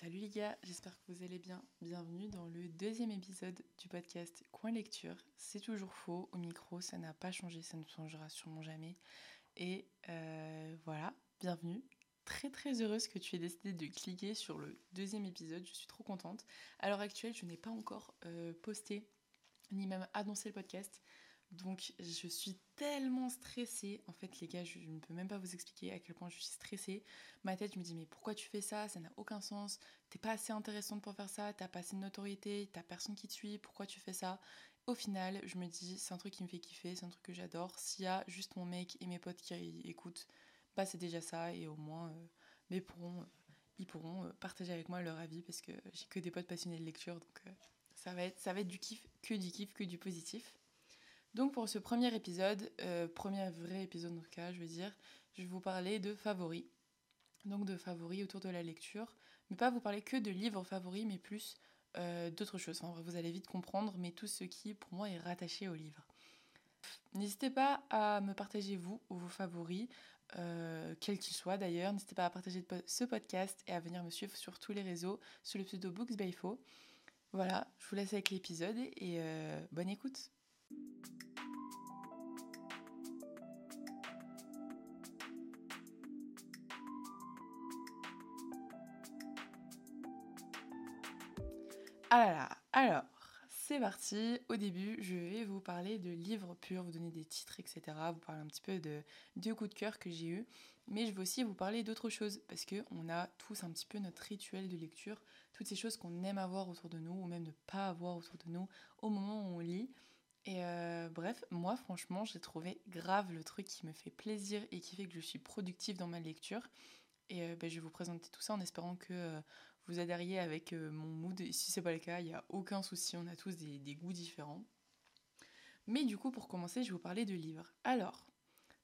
Salut les gars, j'espère que vous allez bien. Bienvenue dans le deuxième épisode du podcast Coin Lecture. C'est toujours faux, au micro, ça n'a pas changé, ça ne changera sûrement jamais. Et euh, voilà, bienvenue. Très très heureuse que tu aies décidé de cliquer sur le deuxième épisode, je suis trop contente. À l'heure actuelle, je n'ai pas encore euh, posté ni même annoncé le podcast. Donc je suis tellement stressée. En fait les gars, je ne peux même pas vous expliquer à quel point je suis stressée. Ma tête, je me dis mais pourquoi tu fais ça? Ça n'a aucun sens. T'es pas assez intéressante pour faire ça. T'as pas assez de notoriété. T'as personne qui te suit. Pourquoi tu fais ça? Au final, je me dis c'est un truc qui me fait kiffer. C'est un truc que j'adore. S'il y a juste mon mec et mes potes qui écoutent, bah c'est déjà ça. Et au moins, euh, euh, ils pourront euh, partager avec moi leur avis parce que j'ai que des potes passionnés de lecture. Donc ça va être du kiff, que du kiff, que du positif. Donc pour ce premier épisode, euh, premier vrai épisode en tout cas, je veux dire, je vais vous parler de favoris. Donc de favoris autour de la lecture, mais pas vous parler que de livres favoris, mais plus euh, d'autres choses. Enfin, vous allez vite comprendre, mais tout ce qui pour moi est rattaché au livre. N'hésitez pas à me partager vous ou vos favoris, euh, quels qu'ils soient d'ailleurs. N'hésitez pas à partager ce podcast et à venir me suivre sur tous les réseaux sous le pseudo Books by Fo. Voilà, je vous laisse avec l'épisode et bonne écoute. Ah alors, c'est parti. Au début, je vais vous parler de livres purs, vous donner des titres, etc. Vous parler un petit peu de deux coups de cœur que j'ai eu. Mais je vais aussi vous parler d'autres choses, parce qu'on a tous un petit peu notre rituel de lecture, toutes ces choses qu'on aime avoir autour de nous, ou même ne pas avoir autour de nous au moment où on lit. Et euh, bref, moi franchement, j'ai trouvé grave le truc qui me fait plaisir et qui fait que je suis productive dans ma lecture. Et euh, ben, je vais vous présenter tout ça en espérant que euh, vous adhériez avec mon mood. Et si c'est pas le cas, il n'y a aucun souci, on a tous des, goûts différents. Mais du coup, pour commencer, je vais vous parler de livres. Alors,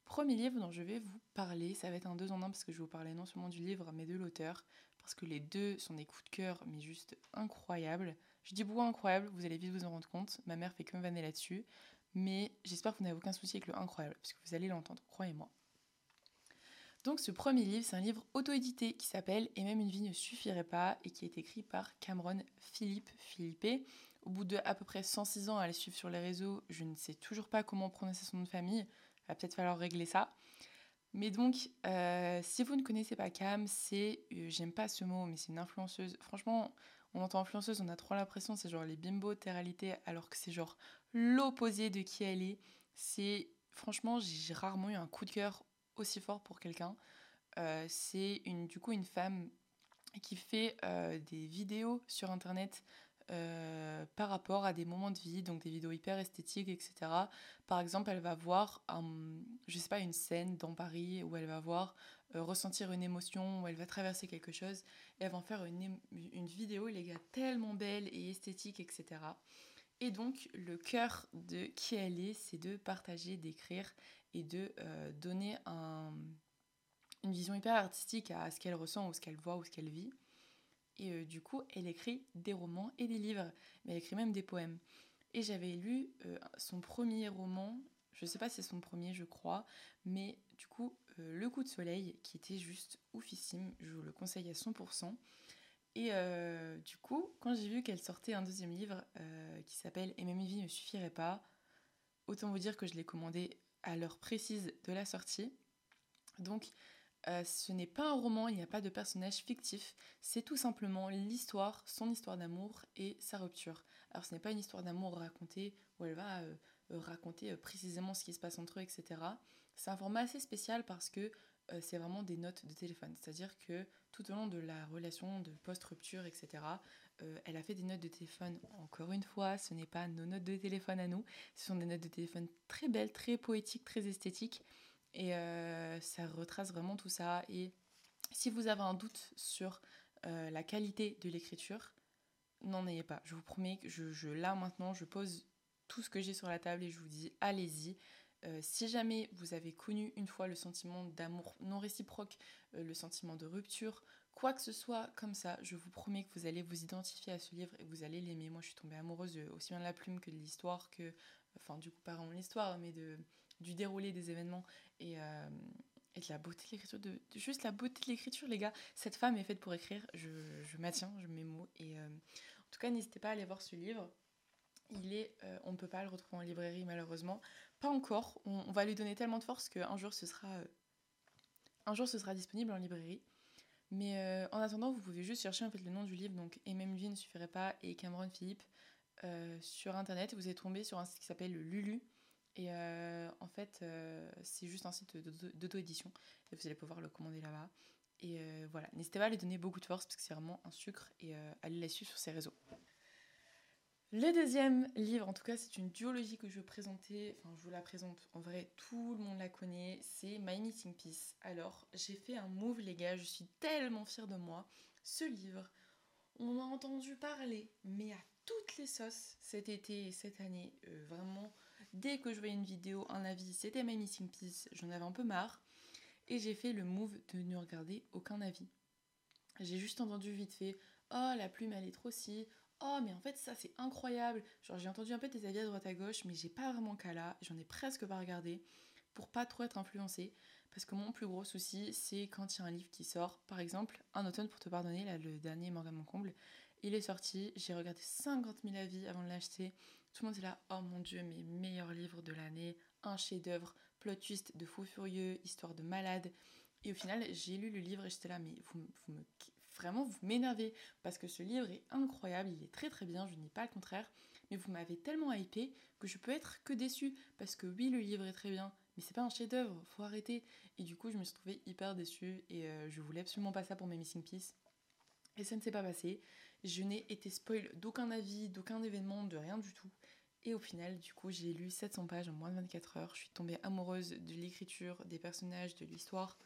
premier livre dont je vais vous parler, ça va être un deux en un parce que je vais vous parler non seulement du livre, mais de l'auteur. Parce que les deux sont des coups de cœur, mais juste incroyables. Je dis beaucoup incroyable, vous allez vite vous en rendre compte. Ma mère fait que me vanner là-dessus. Mais j'espère que vous n'avez aucun souci avec le incroyable, puisque vous allez l'entendre, croyez-moi. Donc ce premier livre, c'est un livre auto-édité qui s'appelle Et même une vie ne suffirait pas et qui est écrit par Cameron Philippe Philippe. Au bout de à peu près 106 ans à le suivre sur les réseaux, je ne sais toujours pas comment prononcer son nom de famille. Il va peut-être falloir régler ça. Mais donc, euh, si vous ne connaissez pas Cam, c'est, euh, j'aime pas ce mot, mais c'est une influenceuse. Franchement, on entend influenceuse, on a trop l'impression, c'est genre les bimbo réalité, alors que c'est genre l'opposé de qui elle est. C'est franchement, j'ai rarement eu un coup de cœur aussi fort pour quelqu'un. Euh, c'est une, du coup une femme qui fait euh, des vidéos sur internet euh, par rapport à des moments de vie, donc des vidéos hyper esthétiques, etc. Par exemple, elle va voir, je sais pas, une scène dans Paris où elle va voir ressentir une émotion, où elle va traverser quelque chose, et elle va en faire une, une vidéo, les gars, tellement belle et esthétique, etc. Et donc, le cœur de qui elle est, c'est de partager, d'écrire et de euh, donner un, une vision hyper artistique à ce qu'elle ressent, ou ce qu'elle voit, ou ce qu'elle vit. Et euh, du coup, elle écrit des romans et des livres, mais elle écrit même des poèmes. Et j'avais lu son premier roman, je sais pas si c'est son premier, je crois, mais du coup, euh, Le coup de soleil, qui était juste oufissime, je vous le conseille à 100%. Et euh, du coup, quand j'ai vu qu'elle sortait un deuxième livre euh, qui s'appelle Et même vie ne suffirait pas, autant vous dire que je l'ai commandé à l'heure précise de la sortie. Donc, ce n'est pas un roman, il n'y a pas de personnage fictif, c'est tout simplement l'histoire, son histoire d'amour et sa rupture. Alors, ce n'est pas une histoire d'amour racontée où elle va raconter précisément ce qui se passe entre eux, etc. C'est un format assez spécial parce que euh, c'est vraiment des notes de téléphone. C'est-à-dire que tout au long de la relation de post-rupture, etc., euh, elle a fait des notes de téléphone. Encore une fois, ce n'est pas nos notes de téléphone à nous. Ce sont des notes de téléphone très belles, très poétiques, très esthétiques. Et euh, ça retrace vraiment tout ça. Et si vous avez un doute sur la qualité de l'écriture, n'en ayez pas. Je vous promets que je, je, là maintenant, je pose tout ce que j'ai sur la table et je vous dis allez-y. Euh, si jamais vous avez connu une fois le sentiment d'amour non réciproque, euh, le sentiment de rupture, quoi que ce soit comme ça, je vous promets que vous allez vous identifier à ce livre et vous allez l'aimer. Moi, je suis tombée amoureuse aussi bien de la plume que de l'histoire, que, enfin, du coup, pas vraiment l'histoire, mais de, du déroulé des événements. Et, euh, de la beauté de l'écriture, de, juste la beauté de l'écriture, les gars. Cette femme est faite pour écrire, je, maintiens, je mets mots. Et en tout cas, n'hésitez pas à aller voir ce livre. Il est, on ne peut pas le retrouver en librairie malheureusement, encore. On, va lui donner tellement de force qu'un jour ce sera, euh, un jour ce sera disponible en librairie. Mais en attendant, vous pouvez juste chercher en fait le nom du livre, donc Emem Vie ne suffirait pas et Cameron Philippe sur internet. Vous êtes tombé sur un site qui s'appelle Lulu et euh, en fait, euh, c'est juste un site d'auto-édition. Et vous allez pouvoir le commander là-bas. Et euh, voilà, n'hésitez pas à lui donner beaucoup de force parce que c'est vraiment un sucre et allez la suivre sur ses réseaux. Le deuxième livre, en tout cas, c'est une duologie que je veux présenter. Enfin, je vous la présente. En vrai, tout le monde la connaît. C'est My Missing Piece. Alors, j'ai fait un move, les gars. Je suis tellement fière de moi. Ce livre, on a entendu parler, mais à toutes les sauces cet été et cette année. vraiment, Dès que je voyais une vidéo, un avis, c'était My Missing Piece, j'en avais un peu marre. Et j'ai fait le move de ne regarder aucun avis. J'ai juste entendu vite fait Oh, la plume elle est trop si. Oh, mais en fait, ça c'est incroyable. Genre, j'ai entendu un peu des avis à droite à gauche, mais j'ai pas vraiment qu'à là. J'en ai presque pas regardé pour pas trop être influencée. Parce que mon plus gros souci, c'est quand il y a un livre qui sort. Par exemple, Un automne pour te pardonner, là, le dernier Morgan Moncomble, il est sorti. J'ai regardé 50 000 avis avant de l'acheter. Tout le monde est là, oh mon dieu, mes meilleurs livres de l'année, un chef-d'œuvre, plot twist de fou furieux, histoire de malade. Et au final, j'ai lu le livre et j'étais là, mais vous, me, vraiment, vous m'énervez parce que ce livre est incroyable, il est très très bien, je ne dis pas le contraire, mais vous m'avez tellement hypé que je peux être que déçue parce que oui, le livre est très bien, mais c'est pas un chef-d'œuvre, faut arrêter. Et du coup, je me suis trouvée hyper déçue et euh, je voulais absolument pas ça pour mes Missing Piece. Et ça ne s'est pas passé. Je n'ai été spoil d'aucun avis, d'aucun événement, de rien du tout. Et au final, du coup, j'ai lu 700 pages en moins de 24 heures. Je suis tombée amoureuse de l'écriture, des personnages, de l'histoire.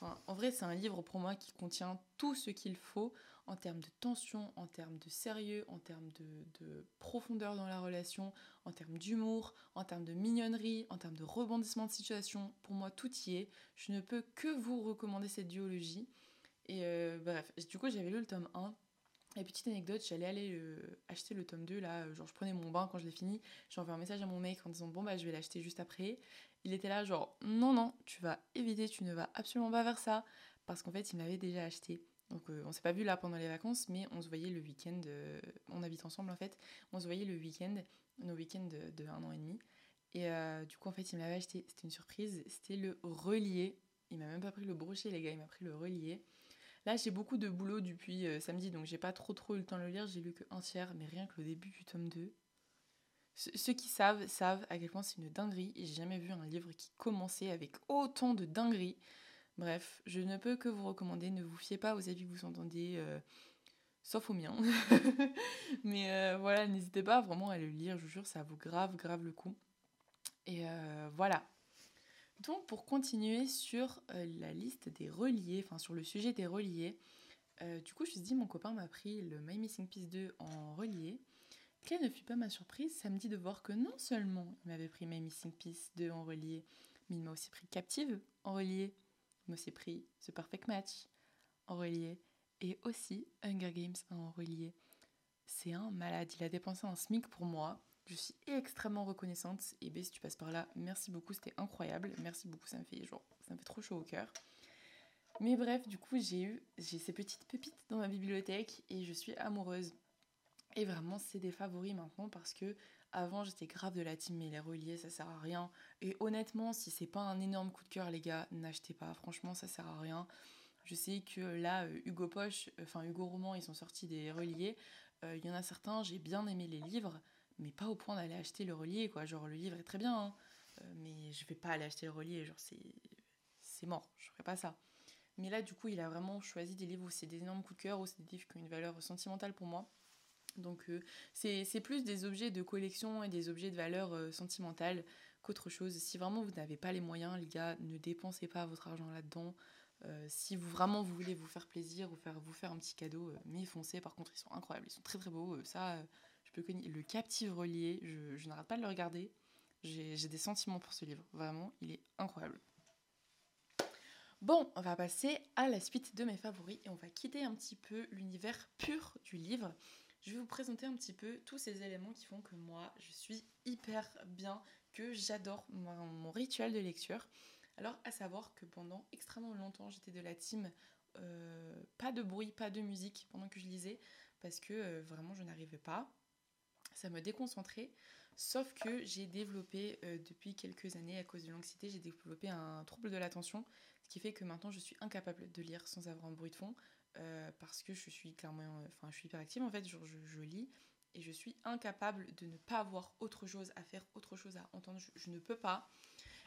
En vrai, c'est un livre pour moi qui contient tout ce qu'il faut en termes de tension, en termes de sérieux, en termes de, profondeur dans la relation, en termes d'humour, en termes de mignonnerie, en termes de rebondissement de situation. Pour moi, tout y est. Je ne peux que vous recommander cette duologie. Et euh, bref, du coup, j'avais lu le tome 1 et petite anecdote, j'allais aller euh, acheter le tome 2, là, genre je prenais mon bain quand je l'ai fini, j'ai envoyé un message à mon mec en disant bon bah je vais l'acheter juste après. Il était là genre non non, tu vas éviter, tu ne vas absolument pas faire ça, parce qu'en fait il m'avait déjà acheté. Donc euh, on s'est pas vu là pendant les vacances, mais on se voyait le week-end, euh, on habite ensemble en fait, on se voyait le week-end, nos week-ends de, un an et demi. Et du coup en fait il m'avait acheté, c'était une surprise, c'était le relié. Il m'a même pas pris le brochet les gars, il m'a pris le relié. Là, j'ai beaucoup de boulot depuis euh, samedi, donc j'ai pas trop trop eu le temps de le lire. J'ai lu que tiers, mais rien que le début du tome 2. ceux qui savent, savent à quel point c'est une dinguerie. J'ai jamais vu un livre qui commençait avec autant de dinguerie. Bref, je ne peux que vous recommander. Ne vous fiez pas aux avis que vous entendez, euh, sauf aux miens. mais euh, voilà, n'hésitez pas vraiment à le lire. Je vous jure, ça vaut grave, grave le coup. Et voilà. Donc pour continuer sur euh, la liste des reliés, enfin sur le sujet des reliés, euh, du coup je me suis dit mon copain m'a pris le My Missing Piece 2 en relié. Quelle ne fut pas ma surprise samedi de voir que non seulement il m'avait pris My Missing Piece 2 en relié, mais il m'a aussi pris Captive en relié, il m'a aussi pris The Perfect Match en relié et aussi Hunger Games en relié. C'est un malade, il a dépensé un SMIC pour moi je suis extrêmement reconnaissante. Et B, si tu passes par là, merci beaucoup, c'était incroyable. Merci beaucoup, ça me fait genre, ça me fait trop chaud au cœur. Mais bref, du coup, j'ai eu ces petites pépites dans ma bibliothèque et je suis amoureuse. Et vraiment, c'est des favoris maintenant parce que avant, j'étais grave de la team, mais les reliés, ça sert à rien. Et honnêtement, si c'est pas un énorme coup de cœur, les gars, n'achetez pas. Franchement, ça sert à rien. Je sais que là, euh, Hugo Poche, enfin Hugo Roman, ils sont sortis des reliés. Euh, il y en a certains, j'ai bien aimé les livres mais pas au point d'aller acheter le relié, quoi. Genre, le livre est très bien, hein. euh, mais je vais pas aller acheter le relié, genre, c'est, c'est mort, je ferai pas ça. Mais là, du coup, il a vraiment choisi des livres où c'est des énormes coups de cœur, où c'est des livres qui ont une valeur sentimentale pour moi. Donc, euh, c'est, plus des objets de collection et des objets de valeur euh, sentimentale qu'autre chose. Si vraiment vous n'avez pas les moyens, les gars, ne dépensez pas votre argent là-dedans. si vous vraiment vous voulez vous faire plaisir ou faire, vous faire un petit cadeau, mais foncez. Par contre, ils sont incroyables, ils sont très très beaux. ça, le Captive Relié, je, n'arrête pas de le regarder. J'ai des sentiments pour ce livre, vraiment, il est incroyable. Bon, on va passer à la suite de mes favoris et on va quitter un petit peu l'univers pur du livre. Je vais vous présenter un petit peu tous ces éléments qui font que moi, je suis hyper bien, que j'adore mon, rituel de lecture. Alors, à savoir que pendant extrêmement longtemps, j'étais de la team euh, pas de bruit, pas de musique pendant que je lisais, parce que euh, vraiment, je n'arrivais pas. Ça me déconcentrait. Sauf que j'ai développé euh, depuis quelques années, à cause de l'anxiété, j'ai développé un trouble de l'attention, ce qui fait que maintenant je suis incapable de lire sans avoir un bruit de fond, parce que je suis clairement, enfin, je suis hyperactive en fait, je, je, lis et je suis incapable de ne pas avoir autre chose à faire, autre chose à entendre. je ne peux pas.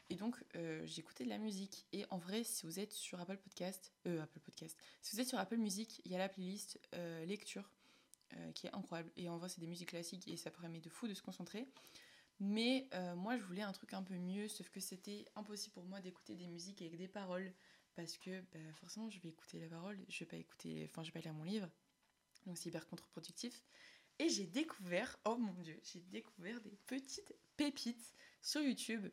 Et donc, euh, j'écoutais de la musique. Et en vrai, si vous êtes sur Apple Podcast, euh, Apple Podcast, si vous êtes sur Apple Music, il y a la playlist euh, qui est incroyable. Et en vrai, c'est des musiques classiques et ça permet de fou de se concentrer. Mais moi, je voulais un truc un peu mieux, sauf que c'était impossible pour moi d'écouter des musiques avec des paroles. Parce que bah, forcément, je vais écouter les paroles, je vais pas écouter, enfin, je vais pas lire mon livre. Donc, c'est hyper contre-productif. Et j'ai découvert, oh mon dieu, j'ai découvert des petites pépites sur YouTube.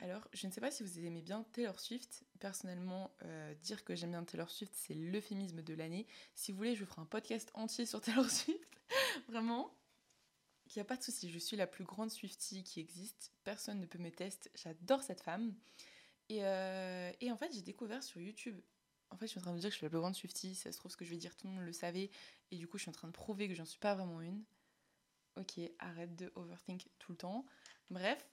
Alors, je ne sais pas si vous aimez bien Taylor Swift. Personnellement, euh, dire que j'aime bien Taylor Swift, c'est l'euphémisme de l'année. Si vous voulez, je ferai un podcast entier sur Taylor Swift. Vraiment, il n'y a pas de souci. Je suis la plus grande Swiftie qui existe. Personne ne peut me tester. J'adore cette femme. Et, euh, et en fait, j'ai découvert sur YouTube. En fait, je suis en train de dire que je suis la plus grande Swiftie. Ça se trouve, ce que je vais dire, tout le monde le savait. Et du coup, je suis en train de prouver que j'en suis pas vraiment une. Ok, arrête de overthink tout le temps. Bref,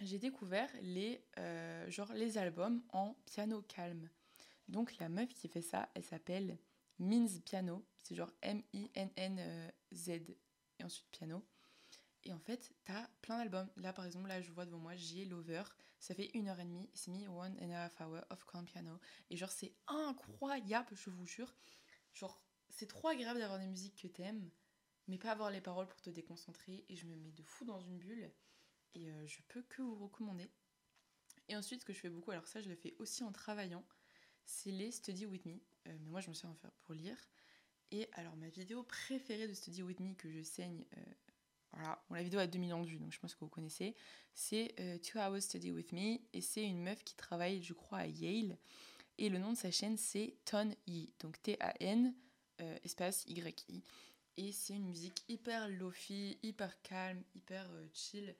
j'ai découvert les, euh, genre les albums en piano calme. Donc la meuf qui fait ça, elle s'appelle Mins Piano. C'est genre M-I-N-N-Z et ensuite piano. Et en fait, t'as plein d'albums. Là, par exemple, là, je vois devant moi, j'ai Lover. Ça fait une heure et demie. C'est mis one and a half hour of calm piano. Et genre, c'est incroyable, je vous jure. Genre, c'est trop agréable d'avoir des musiques que t'aimes, mais pas avoir les paroles pour te déconcentrer. Et je me mets de fou dans une bulle et euh, je peux que vous recommander. Et ensuite, ce que je fais beaucoup, alors ça je le fais aussi en travaillant, c'est les Study With Me. Euh, mais moi je me sers en faire pour lire. Et alors ma vidéo préférée de Study With Me que je saigne, euh, voilà, bon, la vidéo a 2 millions de vues donc je pense que vous connaissez, c'est Two Hours Study With Me et c'est une meuf qui travaille je crois à Yale. Et le nom de sa chaîne c'est Ton Yi, donc T-A-N espace Y-I. Et c'est une musique hyper lofi, hyper calme, hyper chill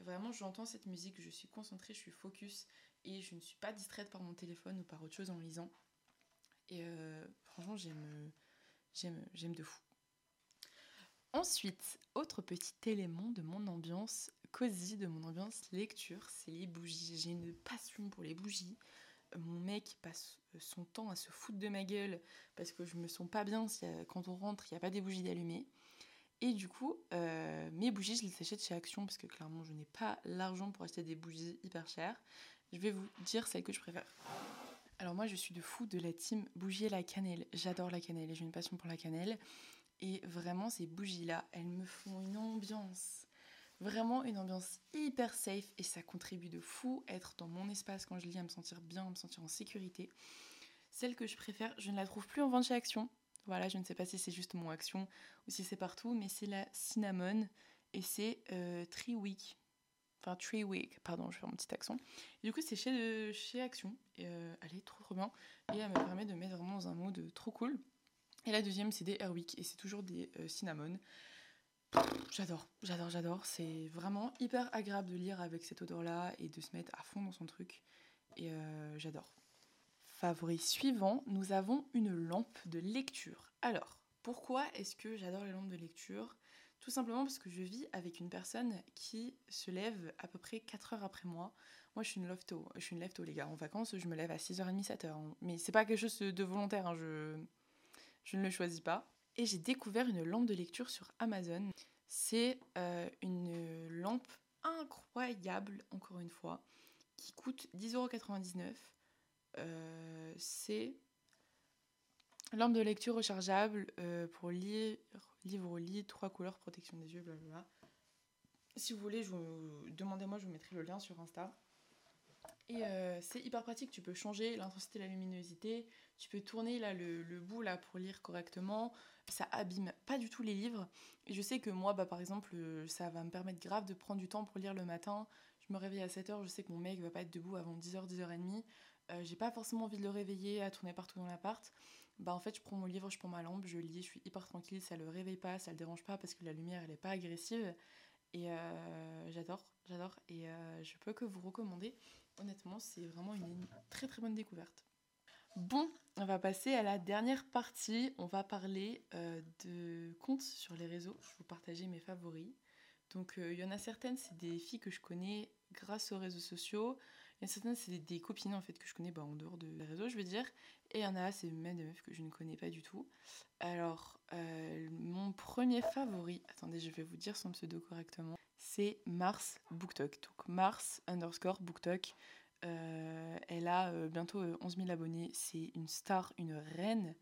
vraiment, j'entends cette musique, je suis concentrée, je suis focus et je ne suis pas distraite par mon téléphone ou par autre chose en lisant. Et euh, franchement, j'aime, j'aime, j'aime de fou. Ensuite, autre petit élément de mon ambiance cosy, de mon ambiance lecture, c'est les bougies. J'ai une passion pour les bougies. Mon mec passe son temps à se foutre de ma gueule parce que je me sens pas bien euh, quand on rentre, il n'y a pas des bougies d'allumées. Et du coup, euh, mes bougies, je les achète chez Action parce que clairement, je n'ai pas l'argent pour acheter des bougies hyper chères. Je vais vous dire celles que je préfère. Alors moi, je suis de fou de la team bougie à la cannelle. J'adore la cannelle et j'ai une passion pour la cannelle. Et vraiment, ces bougies-là, elles me font une ambiance. Vraiment une ambiance hyper safe et ça contribue de fou à être dans mon espace quand je lis, à me sentir bien, à me sentir en sécurité. Celle que je préfère, je ne la trouve plus en vente chez Action. Voilà, je ne sais pas si c'est juste mon action ou si c'est partout, mais c'est la cinnamon et c'est euh, Tree Week. Enfin, Tree Week, pardon, je fais mon petit accent. du coup, c'est chez, chez Action. Et, euh, elle est trop trop bien. Et elle me permet de mettre vraiment dans un mood trop cool. Et la deuxième, c'est des Airwick et c'est toujours des euh, cinnamon. J'adore, j'adore, j'adore. C'est vraiment hyper agréable de lire avec cette odeur-là et de se mettre à fond dans son truc. Et euh, j'adore favori suivant, nous avons une lampe de lecture. Alors, pourquoi est-ce que j'adore les lampes de lecture? Tout simplement parce que je vis avec une personne qui se lève à peu près 4 heures après moi. Moi, je suis une lefto, je suis une lefto les gars. En vacances, je me lève à 6h30, 7h. Mais c'est pas quelque chose de volontaire, hein. je... je ne le choisis pas. Et j'ai découvert une lampe de lecture sur Amazon. C'est euh, une lampe incroyable, encore une fois, qui coûte 10,99€. Euh, c'est lampe de lecture rechargeable euh, pour lire, livre au lit, trois couleurs, protection des yeux, blablabla. Si vous voulez, demandez-moi, je vous mettrai le lien sur Insta. Et euh, c'est hyper pratique, tu peux changer l'intensité, la luminosité, tu peux tourner le, bout là pour lire correctement, ça abîme pas du tout les livres. Et je sais que moi, bah, par exemple, ça va me permettre grave de prendre du temps pour lire le matin. Je me réveille à 7h, je sais que mon mec va pas être debout avant 10h, 10h30. Euh, j'ai pas forcément envie de le réveiller à tourner partout dans l'appart, bah en fait je prends mon livre, je prends ma lampe, je lis, je suis hyper tranquille, ça le réveille pas, ça le dérange pas parce que la lumière elle est pas agressive. Et j'adore, j'adore. Et je peux que vous recommander. Honnêtement, c'est vraiment une très très bonne découverte. Bon, on va passer à la dernière partie. On va parler de comptes sur les réseaux. Je vais vous partager mes favoris. Donc il y en a certaines, c'est des filles que je connais grâce aux réseaux sociaux. Il certaines, c'est des, copines en fait que je connais bah, en dehors de réseaux, je veux dire. Et il y en a, c'est même des meufs que je ne connais pas du tout. Alors, euh, mon premier favori, attendez, je vais vous dire son pseudo correctement, c'est Mars BookTok. Donc Mars underscore BookTok. Euh, elle a euh, bientôt 11 000 abonnés. C'est une star, une reine.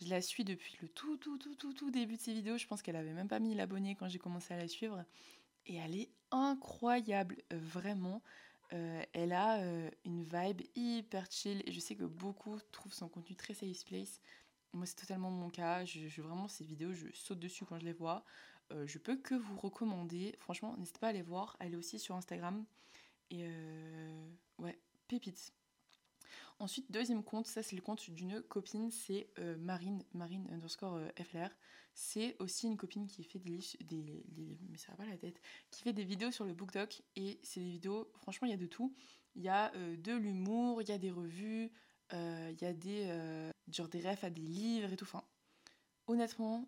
Je la suis depuis le tout, tout, tout, tout, tout début de ses vidéos. Je pense qu'elle avait même pas 1000 abonnés quand j'ai commencé à la suivre. Et elle est incroyable, vraiment. Euh, elle a euh, une vibe hyper chill et je sais que beaucoup trouvent son contenu très safe place. Moi, c'est totalement mon cas. Je, vraiment, ces vidéos, je saute dessus quand je les vois. Euh, je peux que vous recommander. Franchement, n'hésitez pas à les voir. Elle est aussi sur Instagram. Et ouais, pépites. Ensuite, deuxième compte, ça c'est le compte d'une copine, c'est Marine, Marine underscore FLR. C'est aussi une copine qui fait des, des, mais ça va pas la tête, qui fait des vidéos sur le BookTok et c'est des vidéos, franchement, il y a de tout. Il y a euh, de l'humour, il y a des revues, euh, il y a des euh, genre des refs à des livres et tout. Honnêtement,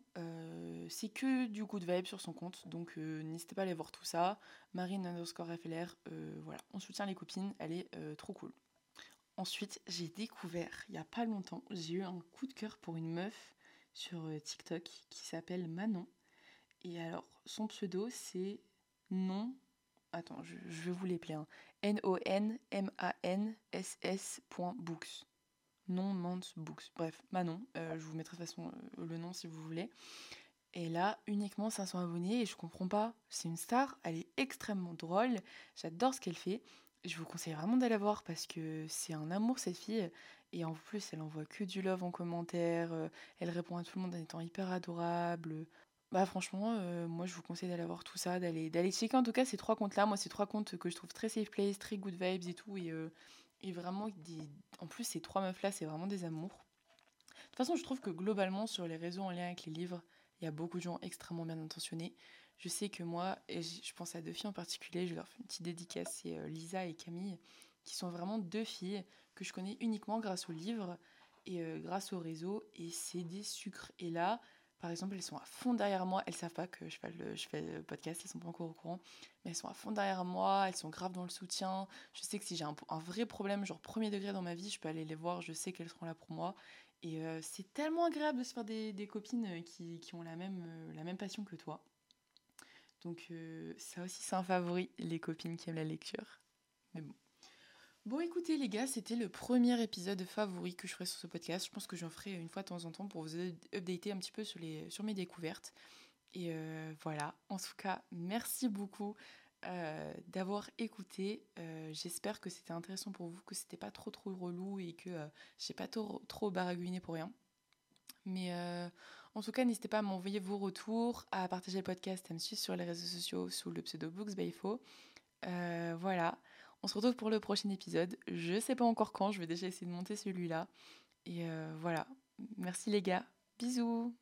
c'est que du de vibe sur son compte, donc n'hésitez pas à aller voir tout ça. Marine underscore FLR, voilà, on soutient les copines, elle est trop cool. Ensuite, j'ai découvert, il y a pas longtemps, j'ai eu un coup de cœur pour une meuf sur euh, TikTok qui s'appelle Manon. Et alors, son pseudo, c'est non. Attends, je, vais vous l'épeler. Hein. N-O-N-M-A-N-S-S.books. Non Mans Books. Bref, Manon. Euh, je vous mettrai de toute façon euh, le nom si vous voulez. Et là, uniquement 500 abonnés et je comprends pas. C'est une star, elle est extrêmement drôle. J'adore ce qu'elle fait. Je vous conseille vraiment d'aller voir parce que c'est un amour cette fille. Et en plus, elle envoie que du love en commentaire. Euh, elle répond à tout le monde en étant hyper adorable. Bah franchement, euh, moi je vous conseille d'aller voir tout ça, d'aller d'aller checker en tout cas ces trois comptes-là. Moi, ces trois comptes que je trouve très safe place, très good vibes et tout. Et, euh, et vraiment, en plus, ces trois meufs-là, c'est vraiment des amours. De toute façon, je trouve que globalement, sur les réseaux en lien avec les livres, il y a beaucoup de gens extrêmement bien intentionnés. Je sais que moi, et je pense à deux filles en particulier, je leur fais une petite dédicace, c'est Lisa et Camille, qui sont vraiment deux filles que je connais uniquement grâce au livre et euh, grâce au réseau. Et c'est des sucres. Et là, par exemple, elles sont à fond derrière moi. Elles savent pas que je fais le, podcast, elles sont pas encore au courant. Mais elles sont à fond derrière moi, elles sont graves dans le soutien. Je sais que si j'ai un, vrai problème, genre premier degré dans ma vie, je peux aller les voir, je sais qu'elles seront là pour moi. Et euh, c'est tellement agréable de se faire des, copines euh, qui, ont la même passion que toi. Donc ça aussi c'est un favori, les copines qui aiment la lecture. Mais bon. Bon, écoutez, les gars, c'était le premier épisode favori que je ferai sur ce podcast. Je pense que j'en ferai une fois de temps en temps pour vous updater un petit peu sur, les, sur mes découvertes. Et euh, voilà, en tout cas, merci beaucoup euh, d'avoir écouté. Euh, j'espère que c'était intéressant pour vous, que c'était pas trop trop relou et que j'ai pas trop, trop baragouiné pour rien. Mais en tout cas, n'hésitez pas à m'envoyer vos retours, à partager le podcast, à me suivre sur les réseaux sociaux sous le pseudo Books by Fo. voilà. On se retrouve pour le prochain épisode. Je sais pas encore quand, je vais déjà essayer de monter celui-là. Et euh, voilà. Merci les gars. Bisous